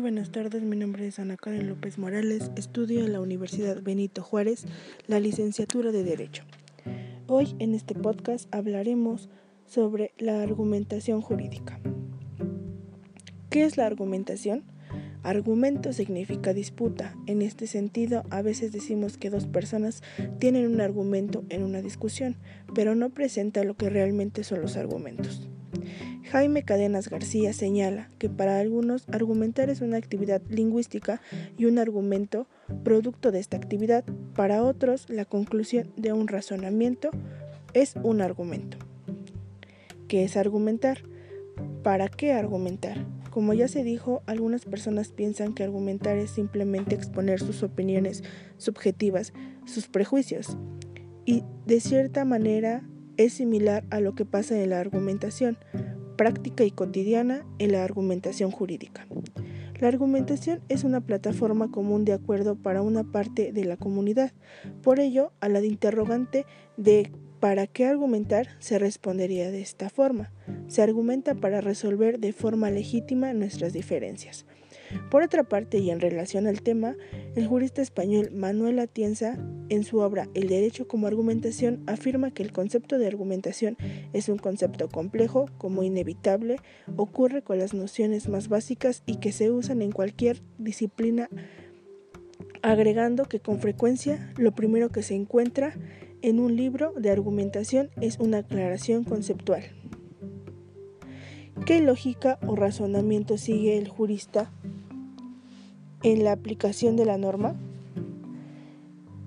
buenas tardes, mi nombre es Ana Karen López Morales, estudio en la Universidad Benito Juárez la licenciatura de Derecho. Hoy en este podcast hablaremos sobre la argumentación jurídica. ¿Qué es la argumentación? Argumento significa disputa. En este sentido, a veces decimos que dos personas tienen un argumento en una discusión, pero no presenta lo que realmente son los argumentos. Jaime Cadenas García señala que para algunos argumentar es una actividad lingüística y un argumento producto de esta actividad, para otros la conclusión de un razonamiento es un argumento. ¿Qué es argumentar? ¿Para qué argumentar? Como ya se dijo, algunas personas piensan que argumentar es simplemente exponer sus opiniones subjetivas, sus prejuicios, y de cierta manera es similar a lo que pasa en la argumentación, práctica y cotidiana en la argumentación jurídica. La argumentación es una plataforma común de acuerdo para una parte de la comunidad. Por ello, a la interrogante de ¿para qué argumentar? se respondería de esta forma. Se argumenta para resolver de forma legítima nuestras diferencias. Por otra parte, y en relación al tema, el jurista español Manuel Atienza, en su obra El derecho como argumentación, afirma que el concepto de argumentación es un concepto complejo, como inevitable, ocurre con las nociones más básicas y que se usan en cualquier disciplina, agregando que con frecuencia lo primero que se encuentra en un libro de argumentación es una aclaración conceptual. ¿Qué lógica o razonamiento sigue el jurista en la aplicación de la norma?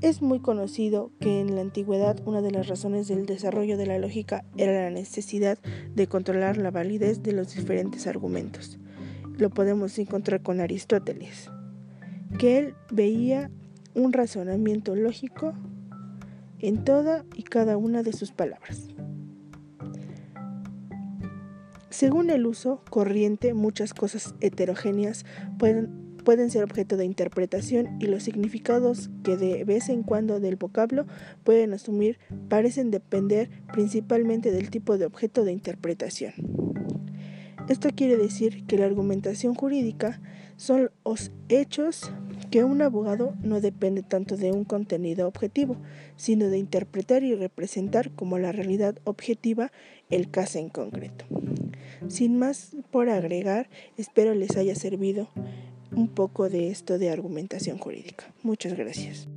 Es muy conocido que en la antigüedad una de las razones del desarrollo de la lógica era la necesidad de controlar la validez de los diferentes argumentos. Lo podemos encontrar con Aristóteles, que él veía un razonamiento lógico en toda y cada una de sus palabras. Según el uso corriente, muchas cosas heterogéneas pueden pueden ser objeto de interpretación y los significados que de vez en cuando del vocablo pueden asumir parecen depender principalmente del tipo de objeto de interpretación. Esto quiere decir que la argumentación jurídica son los hechos que un abogado no depende tanto de un contenido objetivo, sino de interpretar y representar como la realidad objetiva el caso en concreto. Sin más por agregar, espero les haya servido un poco de esto de argumentación jurídica. Muchas gracias.